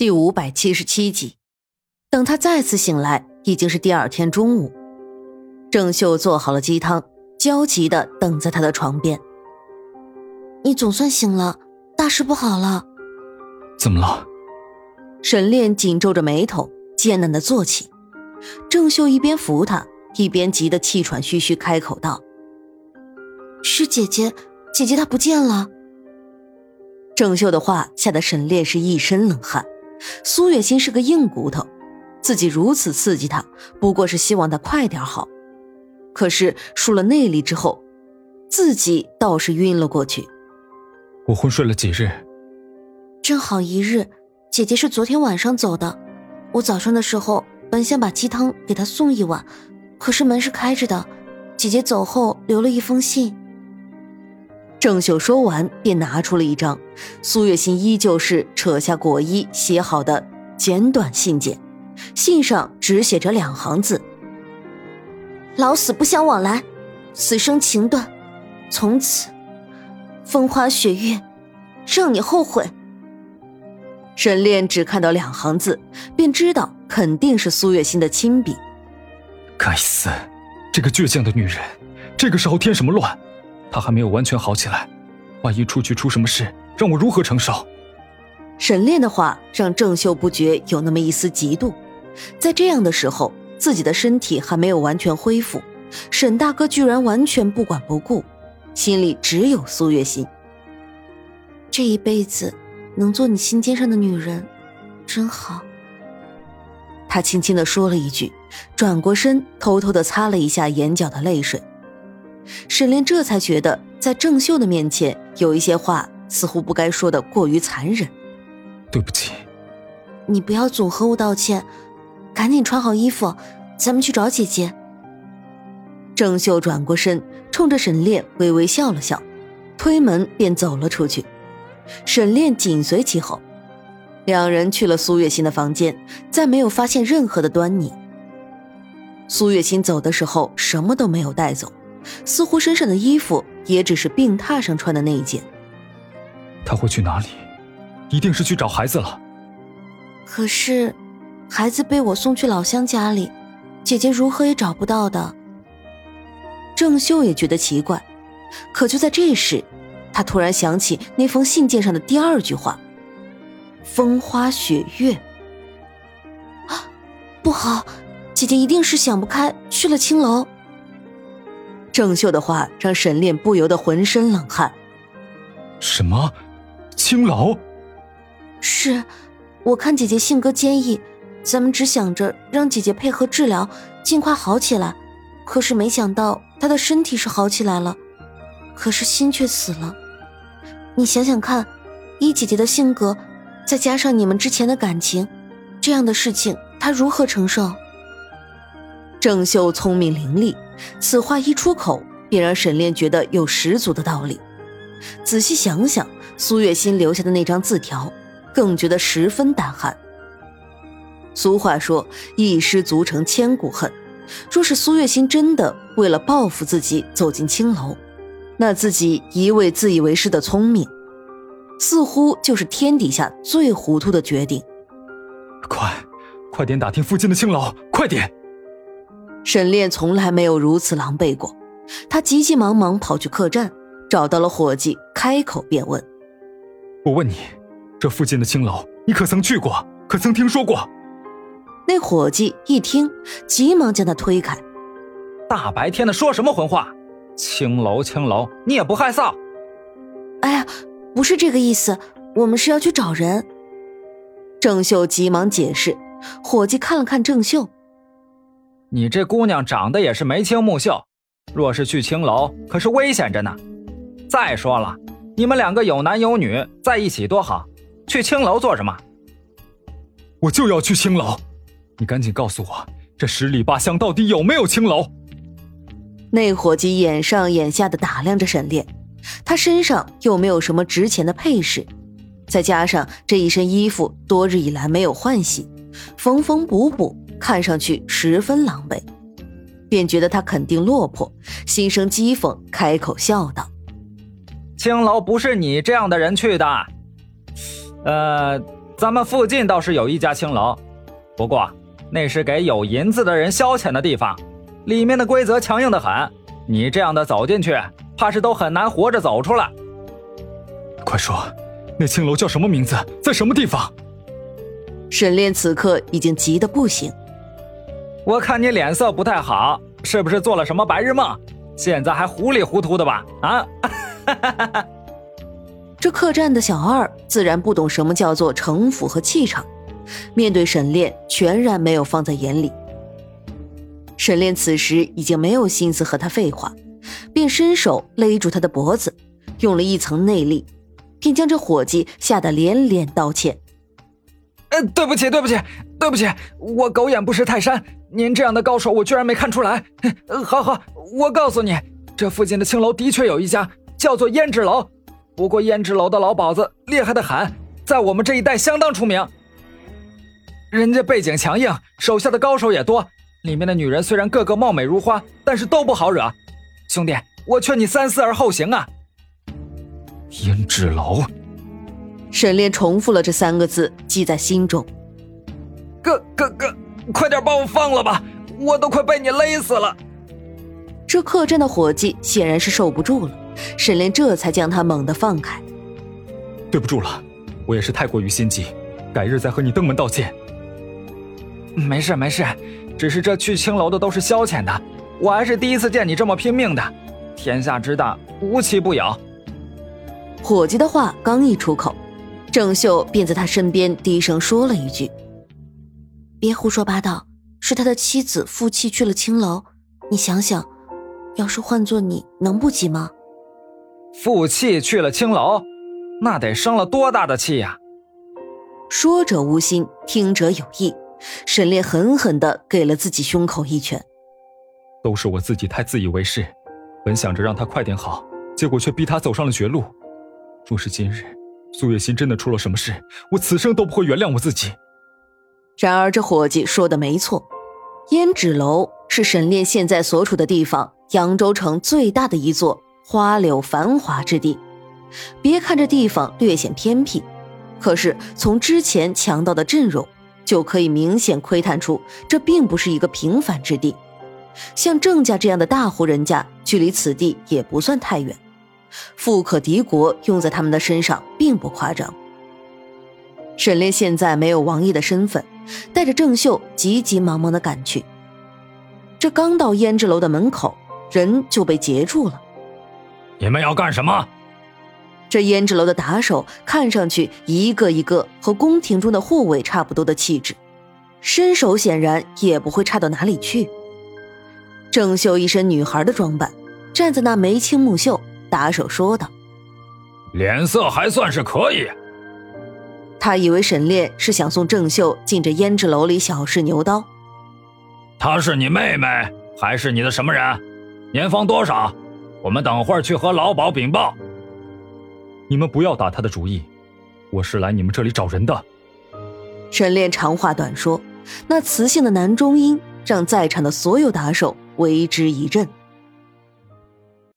第五百七十七集，等他再次醒来，已经是第二天中午。郑秀做好了鸡汤，焦急的等在他的床边。你总算醒了，大事不好了！怎么了？沈炼紧皱着眉头，艰难的坐起。郑秀一边扶他，一边急得气喘吁吁，开口道：“是姐姐，姐姐她不见了。”郑秀的话吓得沈炼是一身冷汗。苏月心是个硬骨头，自己如此刺激他，不过是希望他快点好。可是输了内力之后，自己倒是晕了过去。我昏睡了几日，正好一日。姐姐是昨天晚上走的，我早上的时候本想把鸡汤给她送一碗，可是门是开着的。姐姐走后留了一封信。郑秀说完，便拿出了一张苏月心依旧是扯下裹衣写好的简短信件，信上只写着两行字：“老死不相往来，此生情断，从此风花雪月，让你后悔。”沈炼只看到两行字，便知道肯定是苏月心的亲笔。该死，这个倔强的女人，这个时候添什么乱？她还没有完全好起来，万一出去出什么事，让我如何承受？沈炼的话让郑秀不觉有那么一丝嫉妒。在这样的时候，自己的身体还没有完全恢复，沈大哥居然完全不管不顾，心里只有苏月心。这一辈子能做你心尖上的女人，真好。他轻轻的说了一句，转过身，偷偷的擦了一下眼角的泪水。沈炼这才觉得，在郑秀的面前，有一些话似乎不该说的过于残忍。对不起，你不要总和我道歉，赶紧穿好衣服，咱们去找姐姐。郑秀转过身，冲着沈炼微微笑了笑，推门便走了出去。沈炼紧随其后，两人去了苏月心的房间，再没有发现任何的端倪。苏月心走的时候，什么都没有带走。似乎身上的衣服也只是病榻上穿的那一件。他会去哪里？一定是去找孩子了。可是，孩子被我送去老乡家里，姐姐如何也找不到的。郑秀也觉得奇怪，可就在这时，他突然想起那封信件上的第二句话：“风花雪月。”啊，不好，姐姐一定是想不开去了青楼。郑秀的话让沈炼不由得浑身冷汗。什么？青楼？是，我看姐姐性格坚毅，咱们只想着让姐姐配合治疗，尽快好起来。可是没想到她的身体是好起来了，可是心却死了。你想想看，依姐姐的性格，再加上你们之前的感情，这样的事情她如何承受？郑秀聪明伶俐。此话一出口，便让沈炼觉得有十足的道理。仔细想想，苏月心留下的那张字条，更觉得十分胆寒。俗话说“一失足成千古恨”，若是苏月心真的为了报复自己走进青楼，那自己一味自以为是的聪明，似乎就是天底下最糊涂的决定。快，快点打听附近的青楼，快点！沈炼从来没有如此狼狈过，他急急忙忙跑去客栈，找到了伙计，开口便问：“我问你，这附近的青楼，你可曾去过？可曾听说过？”那伙计一听，急忙将他推开：“大白天的说什么混话？青楼青楼，你也不害臊？”“哎呀，不是这个意思，我们是要去找人。”郑秀急忙解释。伙计看了看郑秀。你这姑娘长得也是眉清目秀，若是去青楼，可是危险着呢。再说了，你们两个有男有女在一起多好，去青楼做什么？我就要去青楼，你赶紧告诉我，这十里八乡到底有没有青楼？那伙计眼上眼下的打量着沈炼，他身上又没有什么值钱的配饰，再加上这一身衣服多日以来没有换洗，缝缝补补。看上去十分狼狈，便觉得他肯定落魄，心生讥讽，开口笑道：“青楼不是你这样的人去的，呃，咱们附近倒是有一家青楼，不过那是给有银子的人消遣的地方，里面的规则强硬的很。你这样的走进去，怕是都很难活着走出来。快说，那青楼叫什么名字，在什么地方？沈炼此刻已经急得不行。我看你脸色不太好，是不是做了什么白日梦？现在还糊里糊涂的吧？啊！哈哈哈这客栈的小二自然不懂什么叫做城府和气场，面对沈炼全然没有放在眼里。沈炼此时已经没有心思和他废话，便伸手勒住他的脖子，用了一层内力，便将这伙计吓得连连道歉：“呃，对不起，对不起，对不起，我狗眼不识泰山，您这样的高手，我居然没看出来。好好，我告诉你，这附近的青楼的确有一家，叫做胭脂楼。”不过胭脂楼的老鸨子厉害的很，在我们这一带相当出名。人家背景强硬，手下的高手也多。里面的女人虽然个个貌美如花，但是都不好惹。兄弟，我劝你三思而后行啊！胭脂楼，沈炼重复了这三个字，记在心中。哥哥哥，快点把我放了吧，我都快被你勒死了。这客栈的伙计显然是受不住了。沈炼这才将他猛地放开。对不住了，我也是太过于心急，改日再和你登门道歉。没事没事，只是这去青楼的都是消遣的，我还是第一次见你这么拼命的。天下之大，无奇不有。伙计的话刚一出口，郑秀便在他身边低声说了一句：“别胡说八道，是他的妻子负气去了青楼。你想想，要是换做你，能不急吗？”负气去了青楼，那得生了多大的气呀！说者无心，听者有意。沈炼狠狠地给了自己胸口一拳。都是我自己太自以为是，本想着让他快点好，结果却逼他走上了绝路。若是今日苏月心真的出了什么事，我此生都不会原谅我自己。然而这伙计说的没错，胭脂楼是沈炼现在所处的地方扬州城最大的一座。花柳繁华之地，别看这地方略显偏僻，可是从之前强盗的阵容，就可以明显窥探出这并不是一个平凡之地。像郑家这样的大户人家，距离此地也不算太远，富可敌国用在他们的身上并不夸张。沈炼现在没有王爷的身份，带着郑秀急急忙忙的赶去。这刚到胭脂楼的门口，人就被截住了。你们要干什么？这胭脂楼的打手看上去一个一个和宫廷中的护卫差不多的气质，身手显然也不会差到哪里去。郑秀一身女孩的装扮，站在那眉清目秀，打手说道：“脸色还算是可以。”他以为沈炼是想送郑秀进这胭脂楼里小试牛刀。她是你妹妹还是你的什么人？年方多少？我们等会儿去和老鸨禀报。你们不要打他的主意，我是来你们这里找人的。沈炼长话短说，那磁性的男中音让在场的所有打手为之一震。